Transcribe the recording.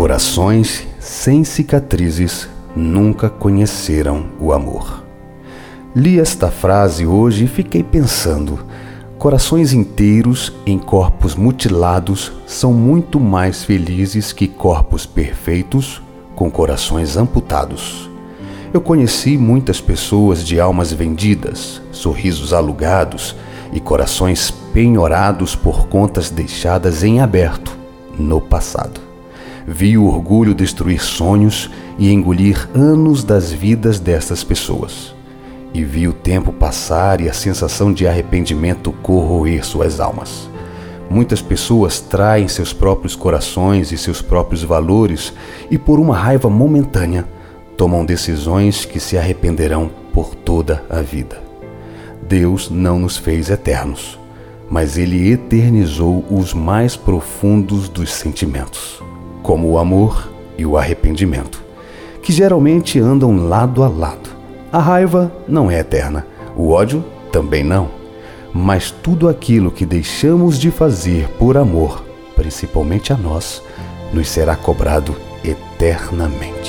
Corações sem cicatrizes nunca conheceram o amor. Li esta frase hoje e fiquei pensando: corações inteiros em corpos mutilados são muito mais felizes que corpos perfeitos com corações amputados. Eu conheci muitas pessoas de almas vendidas, sorrisos alugados e corações penhorados por contas deixadas em aberto no passado. Vi o orgulho destruir sonhos e engolir anos das vidas dessas pessoas. E vi o tempo passar e a sensação de arrependimento corroer suas almas. Muitas pessoas traem seus próprios corações e seus próprios valores e, por uma raiva momentânea, tomam decisões que se arrependerão por toda a vida. Deus não nos fez eternos, mas Ele eternizou os mais profundos dos sentimentos, como o amor e o arrependimento, que geralmente andam lado a lado. A raiva não é eterna, o ódio também não, mas tudo aquilo que deixamos de fazer por amor, principalmente a nós, nos será cobrado eternamente.